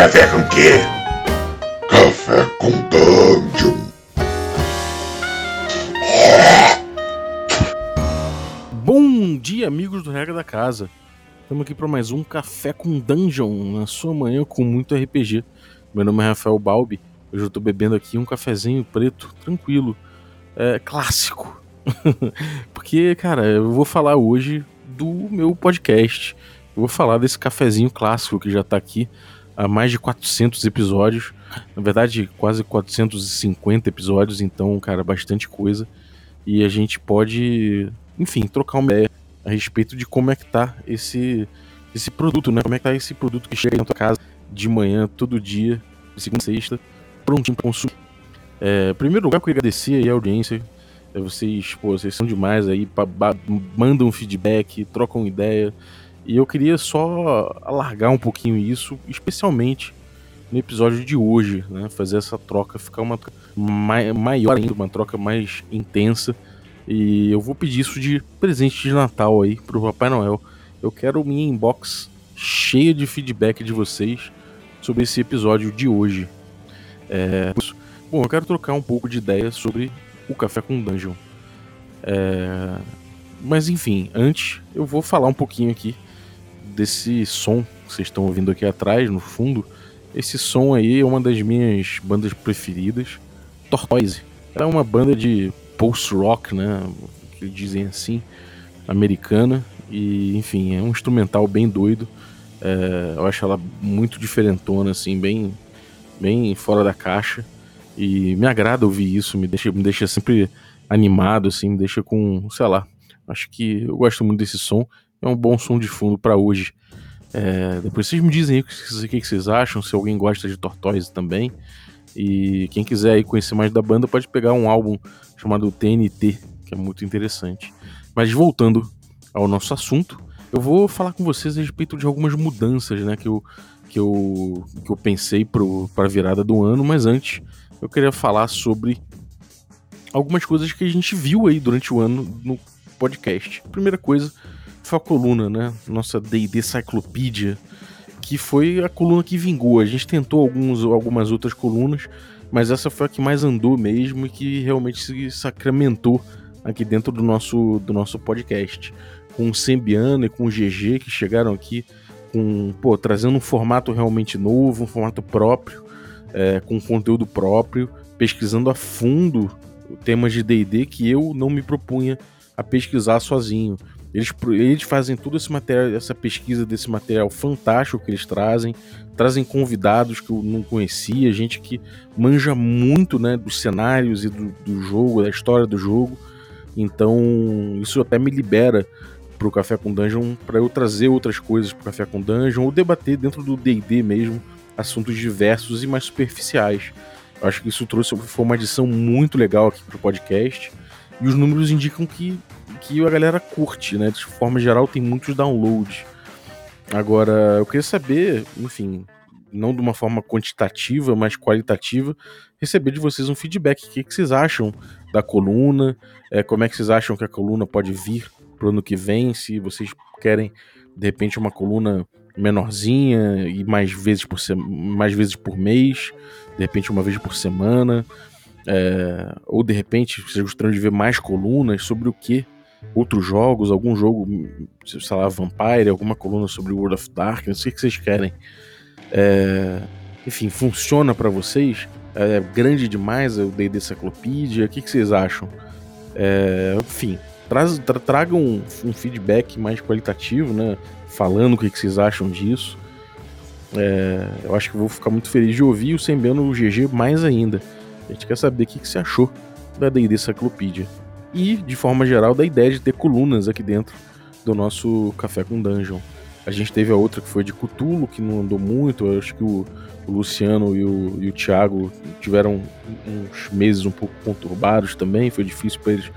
Café com quê? Café com Dungeon. Bom dia, amigos do Regra da Casa. Estamos aqui para mais um Café com Dungeon, na sua manhã com muito RPG. Meu nome é Rafael Balbi. Hoje eu estou bebendo aqui um cafezinho preto, tranquilo, é, clássico. Porque, cara, eu vou falar hoje do meu podcast. Eu vou falar desse cafezinho clássico que já está aqui há mais de 400 episódios. Na verdade, quase 450 episódios, então, cara, bastante coisa. E a gente pode, enfim, trocar uma ideia a respeito de como é que tá esse, esse produto, né? Como é que tá esse produto que chega na tua casa de manhã, todo dia, segunda sexta, prontinho para consumir. É, primeiro lugar, eu queria agradecer aí a audiência. É, vocês, pô, vocês são demais aí, pra, mandam feedback, trocam ideia. E eu queria só alargar um pouquinho isso, especialmente no episódio de hoje, né? Fazer essa troca ficar uma mai maior ainda, uma troca mais intensa. E eu vou pedir isso de presente de Natal aí pro Papai Noel. Eu quero minha inbox cheia de feedback de vocês sobre esse episódio de hoje. É... Bom, eu quero trocar um pouco de ideia sobre o Café com Dungeon. É... Mas enfim, antes eu vou falar um pouquinho aqui desse som que vocês estão ouvindo aqui atrás, no fundo. Esse som aí é uma das minhas bandas preferidas, Tortoise. É uma banda de post-rock, né? Que dizem assim, americana. E, enfim, é um instrumental bem doido. É, eu acho ela muito diferentona, assim, bem, bem fora da caixa. E me agrada ouvir isso, me deixa, me deixa sempre animado, assim, me deixa com, sei lá. Acho que eu gosto muito desse som é um bom som de fundo para hoje. É, depois vocês me dizem aí o que, que, vocês acham, se alguém gosta de Tortoise também. E quem quiser aí conhecer mais da banda pode pegar um álbum chamado TNT, que é muito interessante. Mas voltando ao nosso assunto, eu vou falar com vocês a respeito de algumas mudanças né, que, eu, que, eu, que eu pensei para a virada do ano, mas antes eu queria falar sobre algumas coisas que a gente viu aí durante o ano no podcast. Primeira coisa foi a coluna, né? Nossa D&D Cyclopedia, que foi a coluna que vingou. A gente tentou alguns, algumas outras colunas, mas essa foi a que mais andou mesmo e que realmente se sacramentou aqui dentro do nosso, do nosso podcast. Com o Sembiano e com o GG que chegaram aqui com, pô, trazendo um formato realmente novo, um formato próprio, é, com conteúdo próprio, pesquisando a fundo temas de D&D que eu não me propunha a pesquisar sozinho. Eles, eles fazem material, essa pesquisa desse material fantástico que eles trazem, trazem convidados que eu não conhecia, gente que manja muito né, dos cenários e do, do jogo, da história do jogo. Então isso até me libera para o Café com Dungeon para eu trazer outras coisas para o Café com Dungeon ou debater dentro do D&D mesmo assuntos diversos e mais superficiais. Eu acho que isso trouxe foi uma adição muito legal aqui para o podcast e os números indicam que que a galera curte, né? De forma geral, tem muitos downloads. Agora, eu queria saber, enfim, não de uma forma quantitativa, mas qualitativa, receber de vocês um feedback. O que, que vocês acham da coluna? É, como é que vocês acham que a coluna pode vir pro ano que vem? Se vocês querem, de repente, uma coluna menorzinha e mais vezes por, mais vezes por mês, de repente uma vez por semana. É, ou de repente vocês gostariam de ver mais colunas sobre o que outros jogos, algum jogo, sei lá, Vampire, alguma coluna sobre World of Darkness, o que, vocês querem? É, enfim, funciona para vocês? É grande demais o D&D Cyclopedia? O que, vocês acham? É, enfim, traz, tra, tragam um, um, feedback mais qualitativo, né? Falando o que, vocês acham disso. É, eu acho que vou ficar muito feliz de ouvir o Sembiano GG mais ainda. A gente quer saber o que, que você achou da D&D Cyclopedia e, de forma geral, da ideia de ter colunas aqui dentro do nosso Café com Dungeon. A gente teve a outra que foi de Cutulo, que não andou muito. Eu acho que o, o Luciano e o, e o Thiago tiveram uns meses um pouco conturbados também. Foi difícil para eles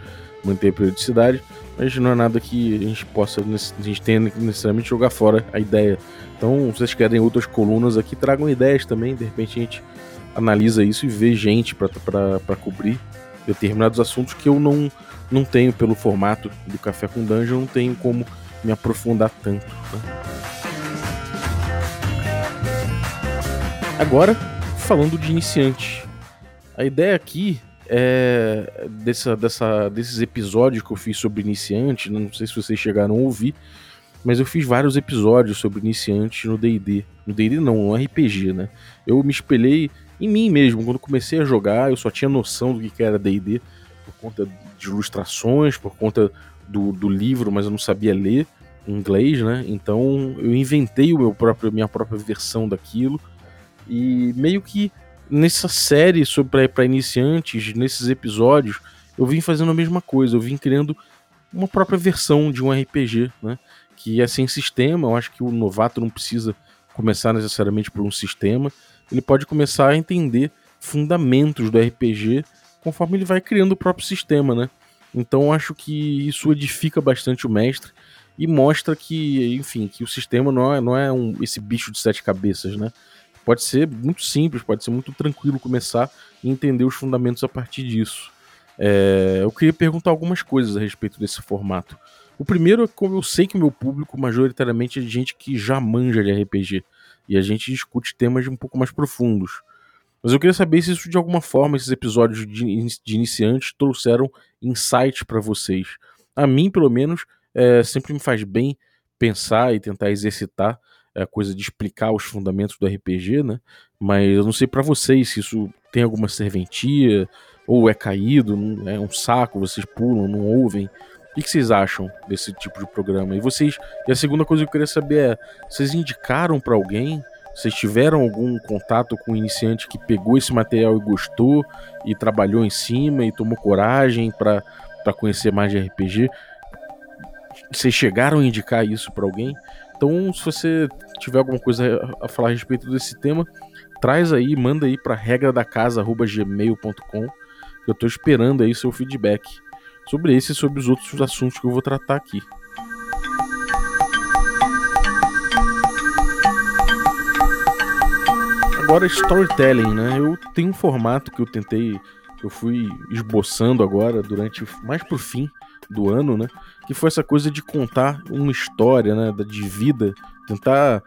manter a periodicidade. Mas não é nada que a gente possa, a gente tenha necessariamente jogar fora a ideia. Então, se vocês querem outras colunas aqui, tragam ideias também. De repente a gente analisa isso e vê gente para cobrir determinados assuntos que eu não, não tenho pelo formato do Café com Dungeon, não tenho como me aprofundar tanto. Né? Agora, falando de iniciante. A ideia aqui é dessa, dessa, desses episódios que eu fiz sobre iniciante, não sei se vocês chegaram a ouvir, mas eu fiz vários episódios sobre iniciante no D&D. No D&D não, no RPG, né? Eu me espelhei em mim mesmo. Quando comecei a jogar, eu só tinha noção do que era D&D por conta de ilustrações, por conta do, do livro, mas eu não sabia ler inglês, né? Então eu inventei o meu próprio, minha própria versão daquilo e meio que nessa série para iniciantes, nesses episódios, eu vim fazendo a mesma coisa. Eu vim criando uma própria versão de um RPG, né? Que é sem sistema. Eu acho que o novato não precisa começar necessariamente por um sistema. Ele pode começar a entender fundamentos do RPG conforme ele vai criando o próprio sistema, né? Então acho que isso edifica bastante o mestre e mostra que, enfim, que o sistema não é, não é um, esse bicho de sete cabeças, né? Pode ser muito simples, pode ser muito tranquilo começar e entender os fundamentos a partir disso. É, eu queria perguntar algumas coisas a respeito desse formato. O primeiro é como eu sei que o meu público majoritariamente é de gente que já manja de RPG e a gente discute temas um pouco mais profundos. Mas eu queria saber se isso de alguma forma, esses episódios de, iniciantes trouxeram insight para vocês. A mim, pelo menos, é, sempre me faz bem pensar e tentar exercitar a coisa de explicar os fundamentos do RPG, né? Mas eu não sei para vocês se isso tem alguma serventia ou é caído, é um saco, vocês pulam, não ouvem. O que vocês acham desse tipo de programa? E vocês, e a segunda coisa que eu queria saber é, vocês indicaram para alguém? Vocês tiveram algum contato com um iniciante que pegou esse material e gostou e trabalhou em cima e tomou coragem para conhecer mais de RPG? Vocês chegaram a indicar isso para alguém? Então, se você tiver alguma coisa a falar a respeito desse tema, traz aí, manda aí para regra da. Eu estou esperando aí seu feedback sobre esse e sobre os outros assuntos que eu vou tratar aqui. Agora storytelling, né? Eu tenho um formato que eu tentei, eu fui esboçando agora durante mais pro fim do ano, né? Que foi essa coisa de contar uma história, né? De vida, tentar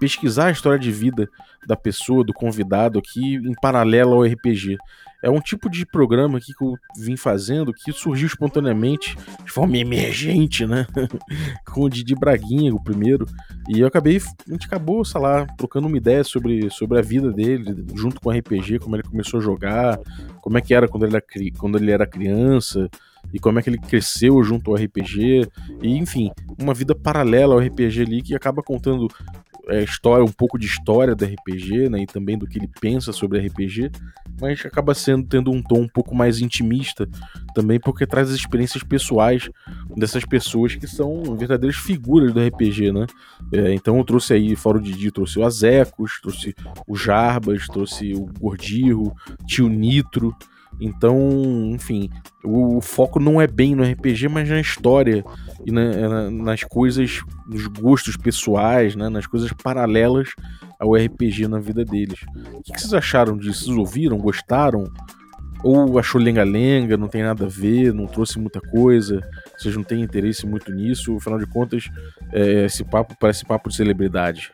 pesquisar a história de vida da pessoa, do convidado aqui, em paralelo ao RPG. É um tipo de programa aqui que eu vim fazendo que surgiu espontaneamente, de forma emergente, né? Com o Didi Braguinha, o primeiro. E eu acabei, a gente acabou, sei lá, trocando uma ideia sobre, sobre a vida dele, junto com o RPG, como ele começou a jogar, como é que era quando ele era, quando ele era criança, e como é que ele cresceu junto ao RPG, e enfim, uma vida paralela ao RPG ali que acaba contando é, história, um pouco de história do RPG, né, e também do que ele pensa sobre RPG, mas acaba sendo tendo um tom um pouco mais intimista também, porque traz as experiências pessoais dessas pessoas que são verdadeiras figuras do RPG, né? É, então eu trouxe aí, fora o Didi, trouxe o Azecos, trouxe o Jarbas, trouxe o Gordirro, tio Nitro, então, enfim, o, o, foco não é bem no RPG, mas na história e na, na, nas coisas, nos gostos pessoais, né, nas coisas paralelas ao RPG na vida deles. O que, que vocês acharam disso? Vocês ouviram? Gostaram? Ou achou lenga-lenga, não tem nada a ver, não trouxe muita coisa, vocês não têm interesse muito nisso, afinal de contas, é, esse papo parece papo de celebridade.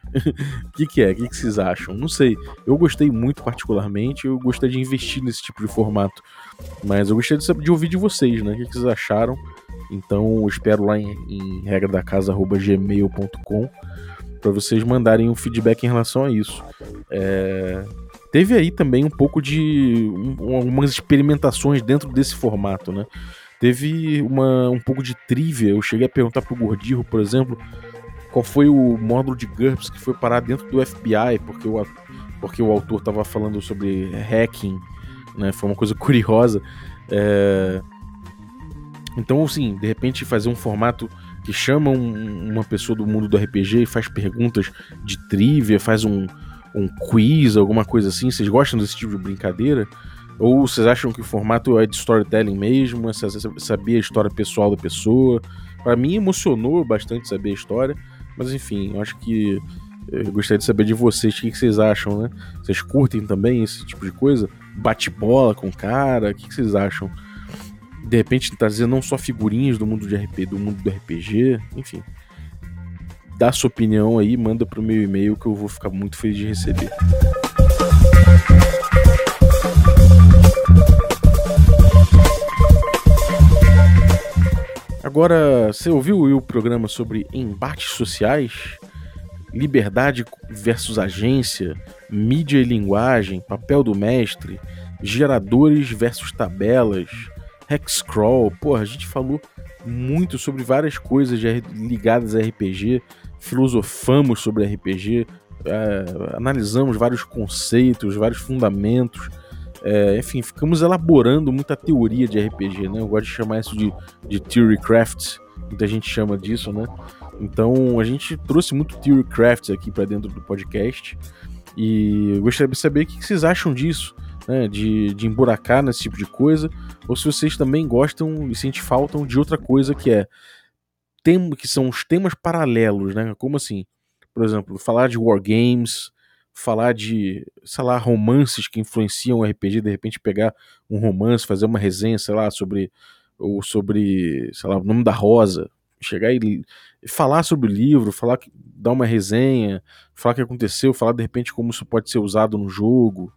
O que, que, é? O que, que, vocês acham? Não sei. Eu gostei muito, particularmente, eu gostaria de investir nesse tipo de formato, mas eu gostaria de, de ouvir de vocês, né? O que, que vocês acharam? Então, eu espero lá em, em regra da casa.gmail.com para vocês mandarem um feedback em relação a isso. É teve aí também um pouco de um, algumas experimentações dentro desse formato, né? Teve uma, um pouco de trivia. Eu cheguei a perguntar pro Gordirro, por exemplo, qual foi o módulo de GURPS que foi parar dentro do FBI, porque o, porque o autor estava falando sobre hacking, né? Foi uma coisa curiosa. É... Então, assim, de repente fazer um formato que chama um, uma pessoa do mundo do RPG e faz perguntas de trivia, faz um, um quiz, alguma coisa assim? Vocês gostam desse tipo de brincadeira? Ou vocês acham que o formato é de storytelling mesmo? Você sabia a história pessoal da pessoa? Para mim emocionou bastante saber a história, mas enfim, eu acho que eu gostaria de saber de vocês o que vocês acham, né? Vocês curtem também esse tipo de coisa? Bate-bola com cara? O que vocês acham? De repente trazer não só figurinhas do mundo de RP, do mundo do RPG, enfim dá sua opinião aí, manda pro meu e-mail que eu vou ficar muito feliz de receber. Agora, você ouviu o programa sobre embates sociais? Liberdade versus agência, mídia e linguagem, papel do mestre, geradores versus tabelas, hexcrawl. Porra, a gente falou muito sobre várias coisas ligadas a RPG, filosofamos sobre RPG, é, analisamos vários conceitos, vários fundamentos. É, enfim, ficamos elaborando muita teoria de RPG, né? Eu gosto de chamar isso de, de theory craft, muita gente chama disso, né? Então a gente trouxe muito theory crafts aqui para dentro do podcast e eu gostaria de saber o que vocês acham disso, né? De, de emburacar nesse tipo de coisa, ou se vocês também gostam e sentem falta de outra coisa que é tem, que são os temas paralelos, né? Como assim? Por exemplo, falar de wargames, falar de, sei lá, romances que influenciam o RPG, de repente pegar um romance, fazer uma resenha, sei lá, sobre ou sobre, sei lá, o nome da rosa, chegar e falar sobre o livro, falar dar uma resenha, falar o que aconteceu, falar de repente como isso pode ser usado no jogo,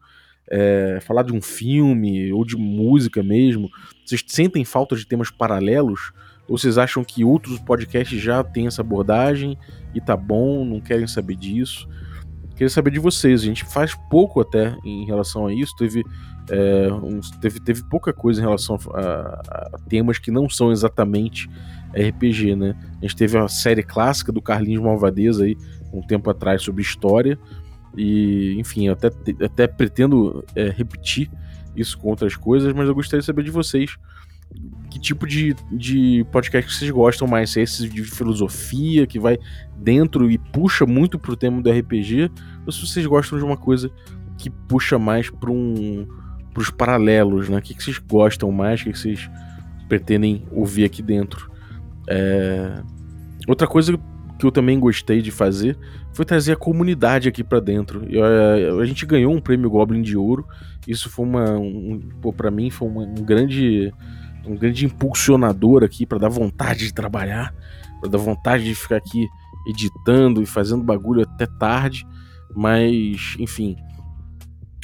é, falar de um filme ou de música mesmo. Vocês sentem falta de temas paralelos? Ou vocês acham que outros podcasts já têm essa abordagem e tá bom, não querem saber disso? Queria saber de vocês. A gente faz pouco até em relação a isso. Teve, é, uns, teve, teve pouca coisa em relação a, a, temas que não são exatamente RPG, né? A gente teve a série clássica do Carlinhos Malvadeza aí, um tempo atrás, sobre história. E, enfim, eu até, até pretendo é, repetir isso com outras coisas, mas eu gostaria de saber de vocês que tipo de, de podcast vocês gostam mais? Se é esse de filosofia que vai dentro e puxa muito pro tema do RPG, ou se vocês gostam de uma coisa que puxa mais para um, pros paralelos, né? O que, que vocês gostam mais? O que, que vocês pretendem ouvir aqui dentro? É... Outra coisa que eu também gostei de fazer foi trazer a comunidade aqui para dentro. Eu, a, a, gente ganhou um prêmio Goblin de Ouro. Isso foi uma, um, para mim foi uma, um grande um grande impulsionador aqui para dar vontade de trabalhar, para dar vontade de ficar aqui editando e fazendo bagulho até tarde. Mas, enfim,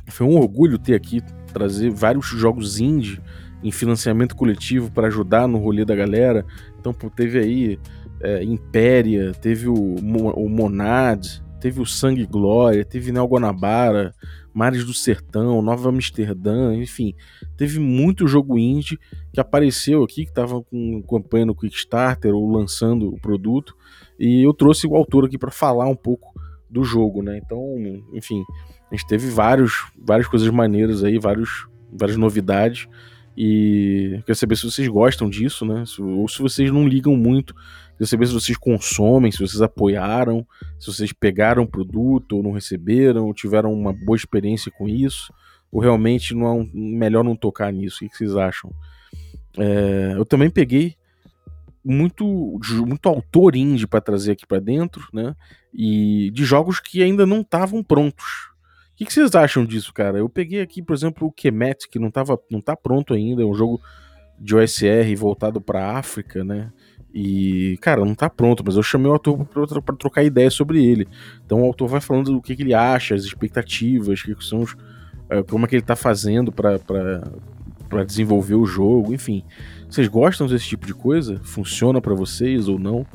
foi um orgulho ter aqui trazer vários jogos indie em financiamento coletivo para ajudar no rolê da galera. Então, teve aí é, Impéria, teve o, o Monad, teve o Sangue Glória, teve Neo Guanabara, Mares do Sertão, Nova Amsterdã, enfim, teve muito jogo indie que apareceu aqui, que estava com campanha no Kickstarter ou lançando o produto, e eu trouxe o autor aqui para falar um pouco do jogo, né? Então, enfim, a gente teve vários, várias coisas maneiras aí, vários, várias novidades. E quero saber se vocês gostam disso, né? Ou se vocês não ligam muito. Quero saber se vocês consomem, se vocês apoiaram, se vocês pegaram o produto ou não receberam, ou tiveram uma boa experiência com isso, ou realmente não é um, melhor não tocar nisso. O que vocês acham? É, eu também peguei muito, muito autor indie para trazer aqui para dentro, né? E de jogos que ainda não estavam prontos o que, que, vocês acham disso, cara? Eu peguei aqui, por exemplo, o Kemet, que não, tava, não tá pronto ainda, é um jogo de OSR voltado pra África, né? E, cara, não tá pronto, mas eu chamei o autor pra trocar ideia sobre ele. Então o autor vai falando do que, que ele acha, as expectativas, que são os, é, como é que ele tá fazendo para desenvolver o jogo, enfim. Vocês gostam desse tipo de coisa? Funciona para vocês ou não?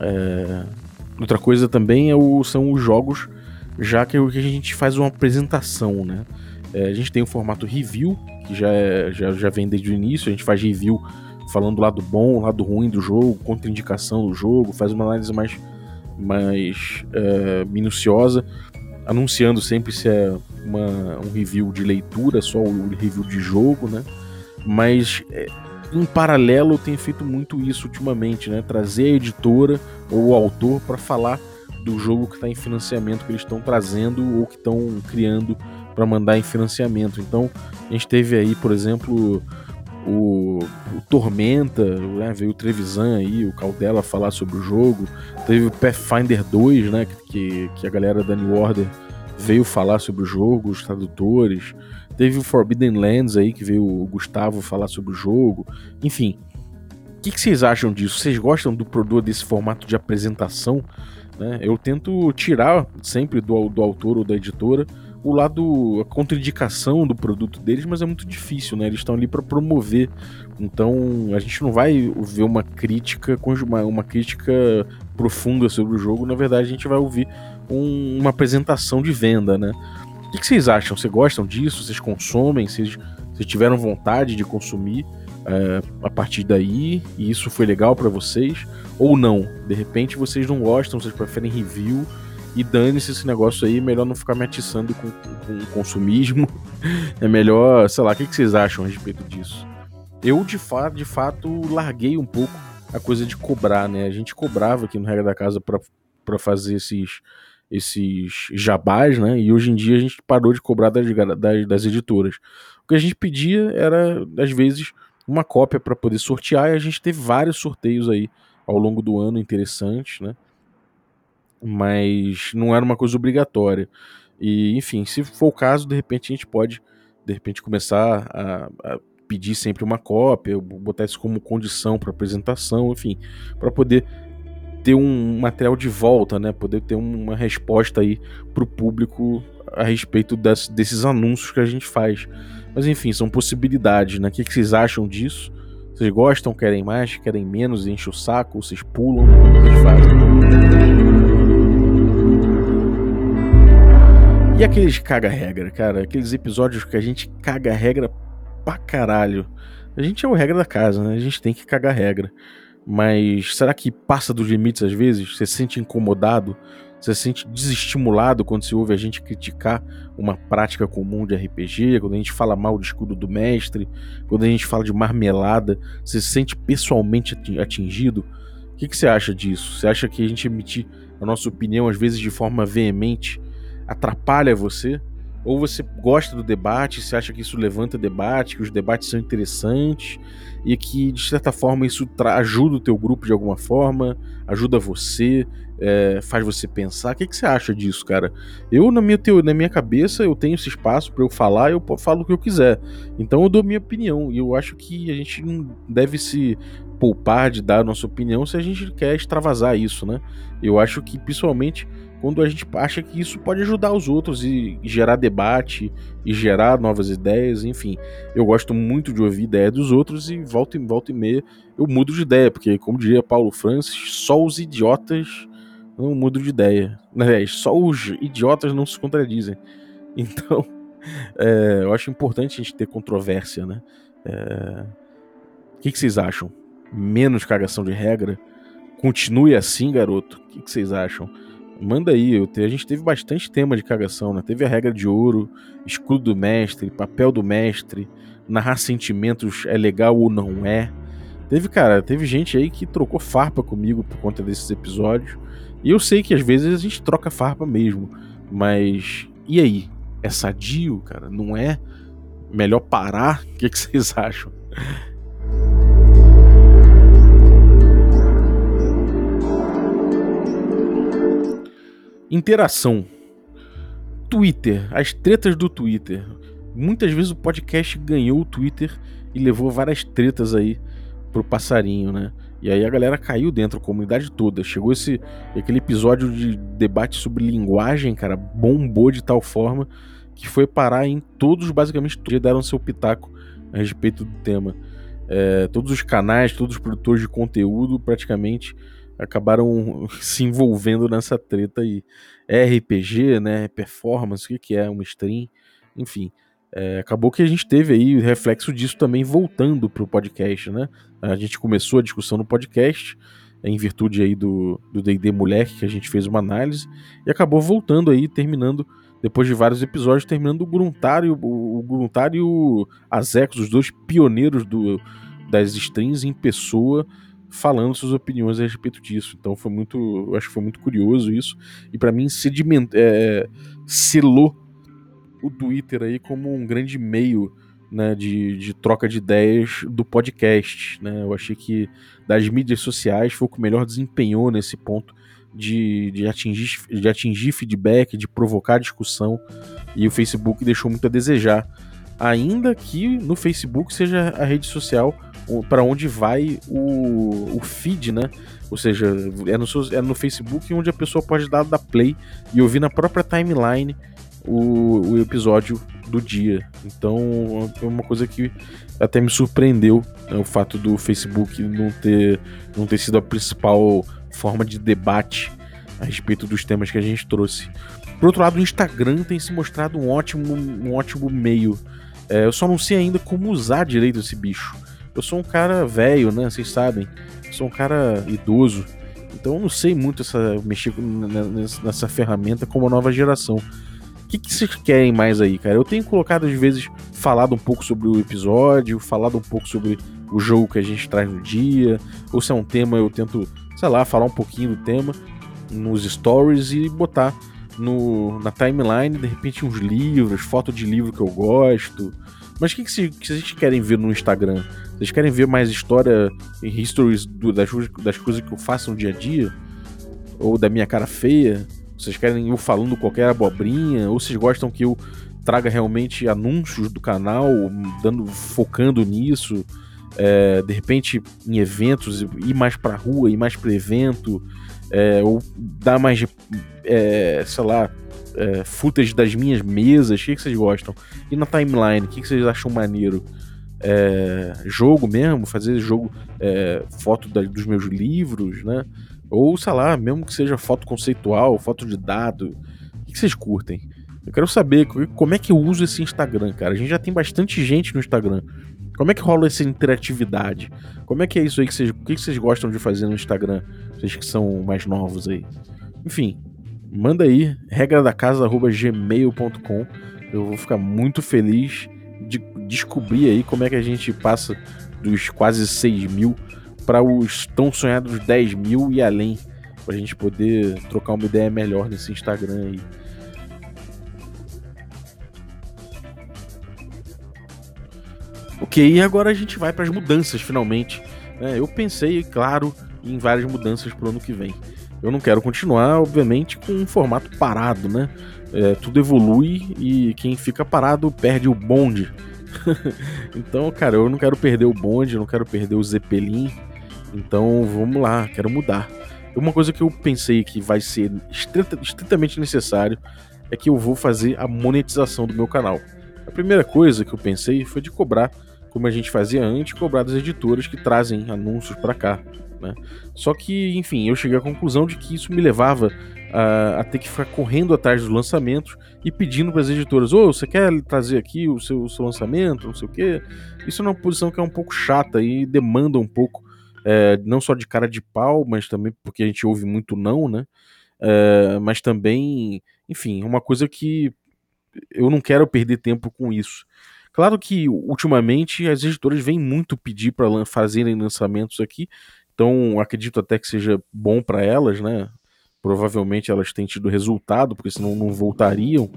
É... Outra coisa também é o, são os jogos já que a gente faz uma apresentação, né? É, a gente tem o formato review, que já, é, já, já vem desde o início, a gente faz review falando do lado bom, lado ruim do jogo, contraindicação do jogo, faz uma análise mais, mais é, minuciosa, anunciando sempre se é uma, um review de leitura, só o review de jogo, né? Mas é, em paralelo eu tenho feito muito isso ultimamente, né? Trazer a editora ou o autor para falar do jogo que está em financiamento que eles estão trazendo ou que estão criando para mandar em financiamento. Então a gente teve aí, por exemplo, o, o Tormenta, né, veio o Trevisan aí, o Caldela falar sobre o jogo. Teve o Pathfinder 2, né, que, que a galera da New Order veio falar sobre o jogo, os tradutores. Teve o Forbidden Lands aí, que veio o Gustavo falar sobre o jogo. Enfim, o que, que, vocês acham disso? Vocês gostam do produto desse formato de apresentação? Né? Eu tento tirar sempre do, do autor ou da editora o lado, a contraindicação do produto deles, mas é muito difícil, né? Eles estão ali para promover. Então a gente não vai ver uma crítica, uma, crítica profunda sobre o jogo. Na verdade, a gente vai ouvir um, uma apresentação de venda, né? O que, que, vocês acham? Vocês gostam disso? Vocês consomem? Vocês, vocês tiveram vontade de consumir é, a partir daí? E isso foi legal para vocês? Ou não? De repente vocês não gostam, vocês preferem review e dane-se esse negócio aí, melhor não ficar me atiçando com, com consumismo. É melhor, sei lá, o que, que vocês acham a respeito disso? Eu, de fato, de fato, larguei um pouco a coisa de cobrar, né? A gente cobrava aqui no Regra da Casa para fazer esses, esses jabás, né? E hoje em dia a gente parou de cobrar das, das, das editoras. O que a gente pedia era, às vezes, uma cópia para poder sortear, e a gente teve vários sorteios aí ao longo do ano interessantes, né? Mas não era uma coisa obrigatória. E, enfim, se for o caso, de repente a gente pode, de repente, começar a, a pedir sempre uma cópia, botar isso como condição para apresentação, enfim, para poder ter um material de volta, né? Poder ter uma resposta aí para o público a respeito das, desses anúncios que a gente faz. Mas enfim, são possibilidades, né? O que, que vocês acham disso? Vocês gostam, querem mais, querem menos, enche o saco, vocês pulam, vocês fazem? E aqueles caga-regra, cara? Aqueles episódios que a gente caga regra pra caralho. A gente é o regra da casa, né? A gente tem que cagar regra. Mas será que passa dos limites às vezes? Você se sente incomodado? Você se sente desestimulado quando se ouve a gente criticar uma prática comum de RPG? Quando a gente fala mal do escudo do mestre? Quando a gente fala de marmelada? Você se sente pessoalmente atingido? O que, que você acha disso? Você acha que a gente emitir a nossa opinião às vezes de forma veemente atrapalha você, ou você gosta do debate, você acha que isso levanta debate, que os debates são interessantes e que de certa forma isso ajuda o teu grupo de alguma forma, ajuda você, é, faz você pensar. O que, que, você acha disso, cara? Eu na minha teo, na minha cabeça eu tenho esse espaço para eu falar, eu falo o que eu quiser. Então eu dou minha opinião e eu acho que a gente não deve se poupar de dar a nossa opinião se a gente quer extravasar isso, né? Eu acho que principalmente quando a gente acha que isso pode ajudar os outros e gerar debate e gerar novas ideias, enfim. Eu gosto muito de ouvir ideia dos outros e volta e volta e meia eu mudo de ideia, porque como diria Paulo Francis, só os idiotas não mudam de ideia. Aliás, só os idiotas não se contradizem. Então, é, eu acho importante a gente ter controvérsia, né? É... O que, que vocês acham? Menos cagação de regra? Continue assim, garoto? O que, que vocês acham? Manda aí, te, a gente teve bastante tema de cagação, né? Teve a regra de ouro, escudo do mestre, papel do mestre, narrar sentimentos é legal ou não é. Teve, cara, teve gente aí que trocou farpa comigo por conta desses episódios. E eu sei que às vezes a gente troca farpa mesmo. Mas e aí? É sadio, cara? Não é? Melhor parar? O que, que vocês acham? Interação. Twitter, as tretas do Twitter. Muitas vezes o podcast ganhou o Twitter e levou várias tretas aí pro passarinho, né? E aí a galera caiu dentro, a comunidade toda. Chegou esse aquele episódio de debate sobre linguagem, cara, bombou de tal forma que foi parar em todos, basicamente, todos deram seu pitaco a respeito do tema. É, todos os canais, todos os produtores de conteúdo, praticamente acabaram se envolvendo nessa treta aí. RPG, né? Performance, o que, que é uma stream, enfim. É, acabou que a gente teve aí o reflexo disso também voltando para o podcast, né? A gente começou a discussão no podcast, em virtude aí do D&D Moleque, que a gente fez uma análise, e acabou voltando aí, terminando, depois de vários episódios, terminando o Gruntário, o, o Gruntário e o Azecos, os dois pioneiros do, das streams em pessoa, falando suas opiniões a respeito disso. Então foi muito, acho que foi muito curioso isso. E para mim sediment, é, selou o Twitter aí como um grande meio né, de, de, troca de ideias do podcast. Né? Eu achei que das mídias sociais foi o que melhor desempenhou nesse ponto de, de, atingir, de atingir feedback, de provocar discussão. E o Facebook deixou muito a desejar. Ainda que no Facebook seja a rede social para onde vai o, o feed, né? Ou seja, é no, é no Facebook onde a pessoa pode dar da play e ouvir na própria timeline o, o episódio do dia. Então é uma coisa que até me surpreendeu né, o fato do Facebook não ter, não ter sido a principal forma de debate a respeito dos temas que a gente trouxe. Por outro lado, o Instagram tem se mostrado um ótimo, um ótimo meio. É, eu só não sei ainda como usar direito esse bicho. Eu sou um cara velho, né? Vocês sabem. Eu sou um cara idoso. Então eu não sei muito essa, mexer nessa, nessa ferramenta como a nova geração. Que, que vocês querem mais aí, cara? Eu tenho colocado, às vezes, falado um pouco sobre o episódio, falado um pouco sobre o jogo que a gente traz no dia, ou se é um tema, eu tento, sei lá, falar um pouquinho do tema nos stories e botar no, na timeline, de repente, uns livros, foto de livro que eu gosto. Mas o que, que, vocês, que vocês querem ver no Instagram? Vocês querem ver mais história e stories do, das, das coisas que eu faço no dia a dia? Ou da minha cara feia? Vocês querem eu falando qualquer abobrinha? Ou vocês gostam que eu traga realmente anúncios do canal, dando, focando nisso? É, de repente, em eventos, ir mais pra rua, ir mais pro evento, é, ou dar mais, é, sei lá, é, footage das minhas mesas, o que, que vocês gostam? E na timeline, o que, que vocês acham maneiro? É, jogo mesmo, fazer jogo, é, foto da, dos meus livros, né? Ou, sei lá, mesmo que seja foto conceitual, foto de dado, o que, vocês curtem? Eu quero saber como é que eu uso esse Instagram, cara. A gente já tem bastante gente no Instagram. Como é que rola essa interatividade? Como é que é isso aí que vocês, o que vocês gostam de fazer no Instagram? Vocês que são mais novos aí. Enfim, manda aí, regra da casa@gmail.com. Eu vou ficar muito feliz de descobrir aí como é que a gente passa dos quase 6 mil para os tão sonhados 10 mil e além, para a gente poder trocar uma ideia melhor nesse Instagram aí. Ok, e agora a gente vai para as mudanças finalmente. É, eu pensei, claro, em várias mudanças para o ano que vem. Eu não quero continuar, obviamente, com um formato parado, né? É, tudo evolui e quem fica parado perde o bonde. então, cara, eu não quero perder o bonde, não quero perder o Zeppelin. Então, vamos lá, quero mudar. Uma coisa que eu pensei que vai ser estritamente necessário é que eu vou fazer a monetização do meu canal. A primeira coisa que eu pensei foi de cobrar como a gente fazia antes, cobrar das editoras que trazem anúncios para cá. Né? Só que, enfim, eu cheguei à conclusão de que isso me levava a, a ter que ficar correndo atrás dos lançamentos e pedindo para as editoras: Ô, oh, você quer trazer aqui o seu, o seu, lançamento? Não sei o quê. Isso é uma posição que é um pouco chata e demanda um pouco, é, não só de cara de pau, mas também porque a gente ouve muito não, né? É, mas também, enfim, uma coisa que eu não quero perder tempo com isso. Claro que ultimamente as editoras vêm muito pedir para fazerem lançamentos aqui, então acredito até que seja bom para elas, né? Provavelmente elas têm tido resultado, porque senão não voltariam.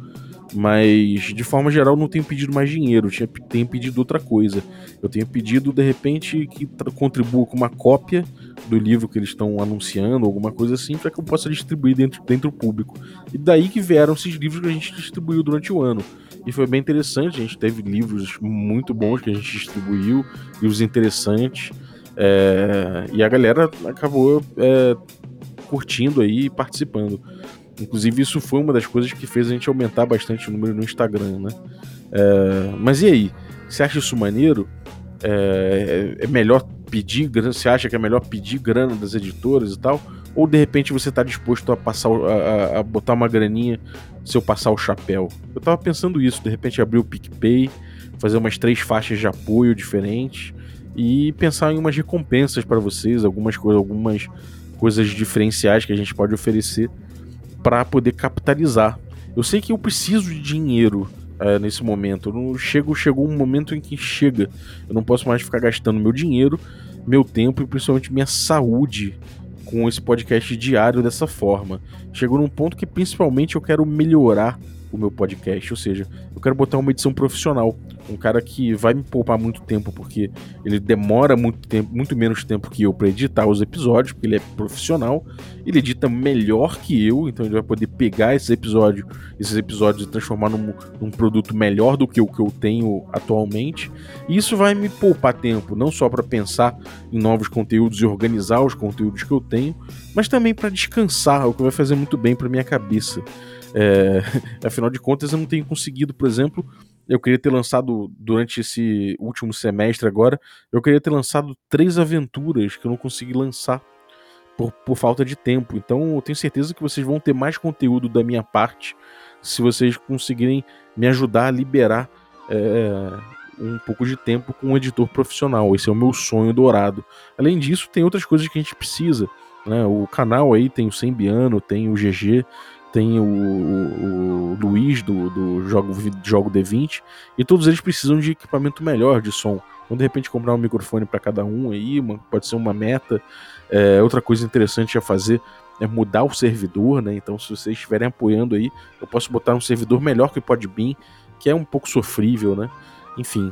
Mas de forma geral não tenho pedido mais dinheiro, tinha, tenho pedido outra coisa. Eu tenho pedido de repente que contribua com uma cópia do livro que eles estão anunciando, alguma coisa assim, para que eu possa distribuir dentro, dentro do público. E daí que vieram esses livros que a gente distribuiu durante o ano. E foi bem interessante, a gente teve livros muito bons que a gente distribuiu, livros interessantes. É, e a galera acabou é, curtindo aí e participando. Inclusive, isso foi uma das coisas que fez a gente aumentar bastante o número no Instagram, né? É, mas e aí? Você acha isso maneiro? É, é melhor pedir grana? Você acha que é melhor pedir grana das editoras e tal? Ou de repente você está disposto a passar a, a, botar uma graninha se eu passar o chapéu? Eu tava pensando isso, de repente abrir o PicPay, fazer umas três faixas de apoio diferentes e pensar em umas recompensas para vocês, algumas coisas, algumas coisas diferenciais que a gente pode oferecer para poder capitalizar. Eu sei que eu preciso de dinheiro é, nesse momento. Eu não chego, chegou um momento em que chega. Eu não posso mais ficar gastando meu dinheiro, meu tempo e principalmente minha saúde com esse podcast diário dessa forma. Chegou num ponto que principalmente eu quero melhorar o meu podcast, ou seja, eu quero botar uma edição profissional, um cara que vai me poupar muito tempo porque ele demora muito tempo, muito menos tempo que eu para editar os episódios, porque ele é profissional, ele edita melhor que eu, então ele vai poder pegar esses episódios, esses episódios e transformar num, num produto melhor do que o que eu tenho atualmente. E isso vai me poupar tempo, não só para pensar em novos conteúdos e organizar os conteúdos que eu tenho, mas também para descansar, o que vai fazer muito bem para minha cabeça. É, afinal de contas eu não tenho conseguido, por exemplo, eu queria ter lançado durante esse último semestre agora, eu queria ter lançado três aventuras que eu não consegui lançar por, por falta de tempo. Então eu tenho certeza que vocês vão ter mais conteúdo da minha parte se vocês conseguirem me ajudar a liberar é, um pouco de tempo com um editor profissional. Esse é o meu sonho dourado. Além disso, tem outras coisas que a gente precisa. Né? O canal aí tem o Sembiano, tem o GG, tem o, o, o Luiz do, do jogo, jogo D20, e todos eles precisam de equipamento melhor de som. Então, de repente, comprar um microfone para cada um aí, uma, pode ser uma meta. É, outra coisa interessante a fazer é mudar o servidor, né? Então, se vocês estiverem apoiando aí, eu posso botar um servidor melhor que o Podbean, que é um pouco sofrível, né? Enfim,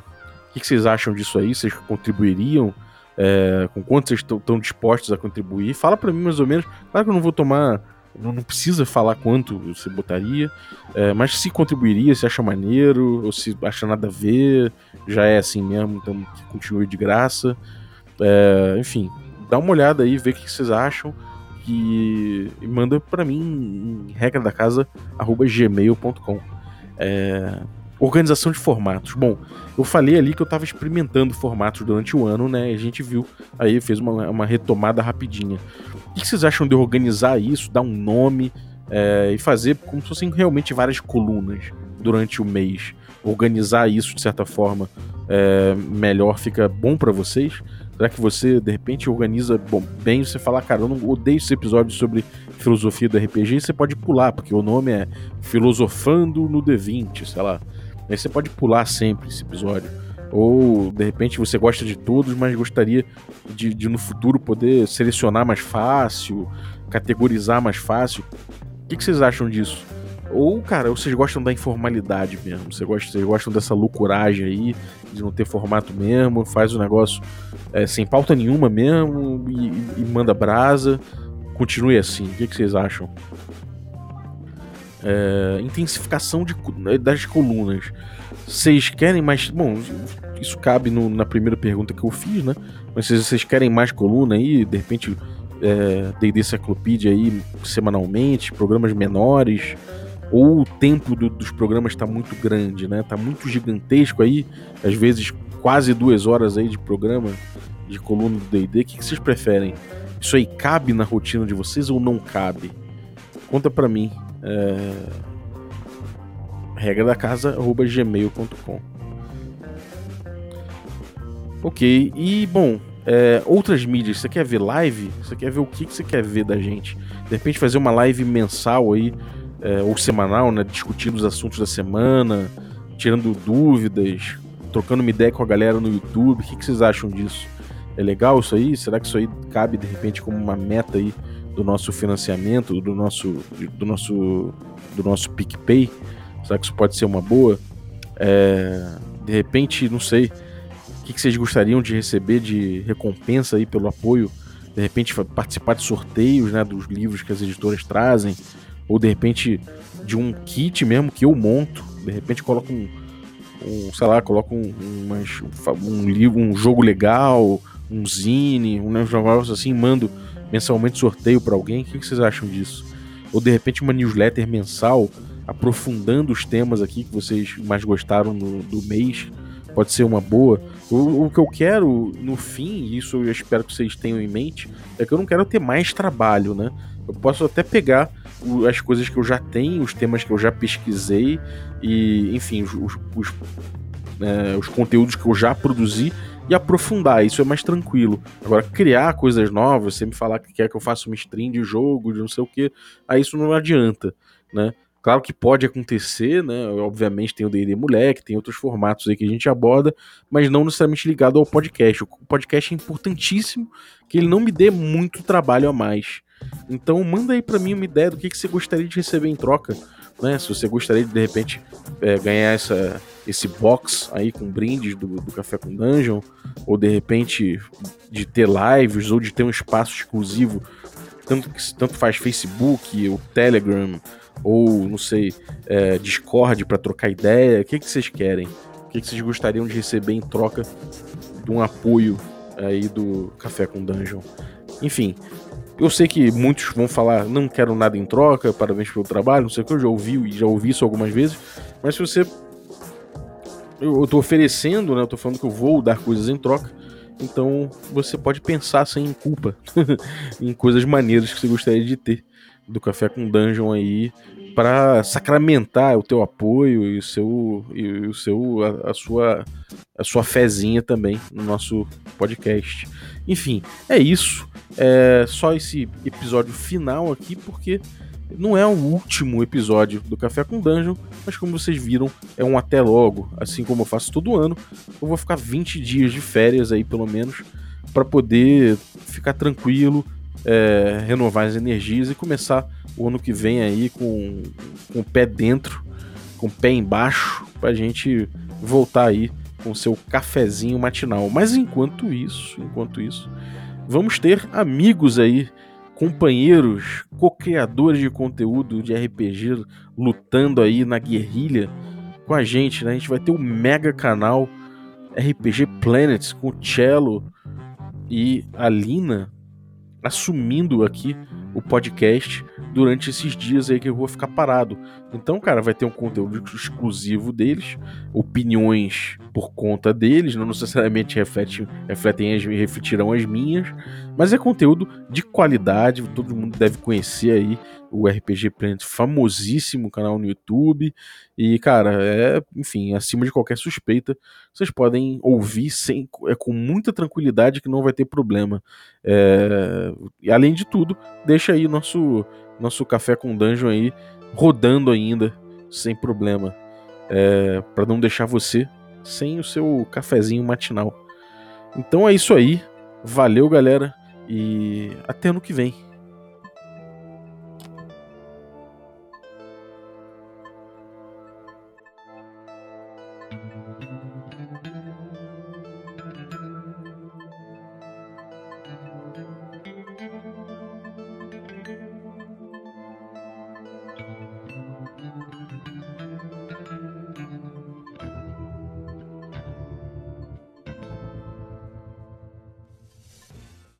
o que vocês acham disso aí? Vocês contribuiriam? É, com quanto vocês estão dispostos a contribuir? Fala para mim mais ou menos. Claro que eu não vou tomar não, não precisa falar quanto você botaria, é, mas se contribuiria, se acha maneiro, ou se acha nada a ver, já é assim mesmo, então que continue de graça. É, enfim, dá uma olhada aí, vê o que vocês acham e, e manda para mim em regra da casa gmail.com. É, organização de formatos. Bom, eu falei ali que eu estava experimentando formatos durante o ano, né? A gente viu aí, fez uma, uma retomada rapidinha. O que vocês acham de organizar isso, dar um nome é, e fazer como se fossem realmente várias colunas durante o mês? Organizar isso de certa forma é, melhor fica bom para vocês? Será que você de repente organiza bom, bem? Você fala, cara, eu não odeio esse episódio sobre filosofia do RPG, você pode pular, porque o nome é Filosofando no D20, sei lá. Aí você pode pular sempre esse episódio. Ou de repente você gosta de todos, mas gostaria de, de no futuro poder selecionar mais fácil, categorizar mais fácil. O que, que vocês acham disso? Ou, cara, vocês gostam da informalidade mesmo? Vocês gostam, vocês gostam dessa loucuragem aí, de não ter formato mesmo, faz o negócio é, sem pauta nenhuma mesmo e, e, manda brasa. Continue assim. O que, que vocês acham? É, intensificação de, das colunas. Vocês querem mais. Bom, isso cabe no, na primeira pergunta que eu fiz, né? Mas se vocês querem mais coluna aí, de repente, é, D&D Cyclopedia aí semanalmente, programas menores, ou o tempo do, dos programas está muito grande, né? Tá muito gigantesco aí, às vezes quase duas horas aí de programa de coluna do D&D. O que, que vocês preferem? Isso aí cabe na rotina de vocês ou não cabe? Conta para mim. É regra da casa gmail.com. Ok, e bom, é, outras mídias, você quer ver live? Você quer ver o que, que você quer ver da gente? De repente fazer uma live mensal aí, é, ou semanal, né? Discutindo os assuntos da semana, tirando dúvidas, trocando uma ideia com a galera no YouTube. O que, que vocês acham disso? É legal isso aí? Será que isso aí cabe de repente como uma meta aí do nosso financiamento, do nosso, do nosso, do nosso PicPay? Será que isso pode ser uma boa? É, de repente, não sei, o que, vocês gostariam de receber de recompensa aí pelo apoio? De repente, participar de sorteios né, dos livros que as editoras trazem, ou de repente de um kit mesmo que eu monto. De repente, coloco um, um sei lá, coloco um, um livro, um jogo legal, um zine, um negócio assim, mando mensalmente sorteio para alguém. O que vocês acham disso? Ou de repente uma newsletter mensal aprofundando os temas aqui que vocês mais gostaram no, do mês. Pode ser uma boa. O, o, que eu quero, no fim, isso eu espero que vocês tenham em mente, é que eu não quero ter mais trabalho, né? Eu posso até pegar o, as coisas que eu já tenho, os temas que eu já pesquisei e, enfim, os, os, os, é, os conteúdos que eu já produzi e aprofundar. Isso é mais tranquilo. Agora, criar coisas novas, você me falar que quer que eu faça uma stream de jogo, de não sei o que, aí isso não adianta, né? Claro que pode acontecer, né? Obviamente tem o D&D Moleque, tem outros formatos aí que a gente aborda, mas não necessariamente ligado ao podcast. O podcast é importantíssimo que ele não me dê muito trabalho a mais. Então manda aí para mim uma ideia do que, que você gostaria de receber em troca, né? Se você gostaria de de repente é, ganhar essa, esse box aí com brindes do, do Café com Dungeon, ou de repente de ter lives, ou de ter um espaço exclusivo, tanto tanto faz Facebook, o Telegram, ou não sei, é, Discord para trocar ideia? O que, que vocês querem? O que, que vocês gostariam de receber em troca de um apoio aí do Café com Dungeon? Enfim, Eu sei que muitos vão falar, não quero nada em troca, parabéns pelo trabalho, não sei o que, eu já ouvi e já ouvi isso algumas vezes, mas se você. Eu, eu tô oferecendo, né? Eu tô falando que eu vou dar coisas em troca. Então você pode pensar sem culpa em coisas maneiras que você gostaria de ter do Café com Dungeon aí para sacramentar o teu apoio e o seu, e o seu a, a, sua a sua fezinha também no nosso podcast. Enfim, é isso. É só esse episódio final aqui porque não é o último episódio do Café com Dungeon, mas como vocês viram, é um até logo. Assim como eu faço todo ano, eu vou ficar 20 dias de férias aí, pelo menos, para poder ficar tranquilo, é, renovar as energias e começar o ano que vem aí com, com o pé dentro, com o pé embaixo, pra gente voltar aí com seu cafezinho matinal. Mas enquanto isso, enquanto isso, vamos ter amigos aí companheiros, co-criadores de conteúdo de RPG lutando aí na guerrilha com a gente, né? A gente vai ter o um mega canal RPG Planets com o Cello e a Lina assumindo aqui o podcast durante esses dias aí que eu vou ficar parado. Então, cara, vai ter um conteúdo exclusivo deles, opiniões por conta deles, não necessariamente refletem, refletem as, refletirão as minhas, mas é conteúdo de qualidade, todo mundo deve conhecer aí o RPG Planet, famosíssimo canal no YouTube. E, cara, é, enfim, acima de qualquer suspeita, vocês podem ouvir sem, é, com muita tranquilidade que não vai ter problema. É, e além de tudo, deixa aí nosso, nosso café com dungeon aí rodando ainda, sem problema. É, para não deixar você sem o seu cafezinho matinal. Então é isso aí. Valeu, galera. E até ano que vem.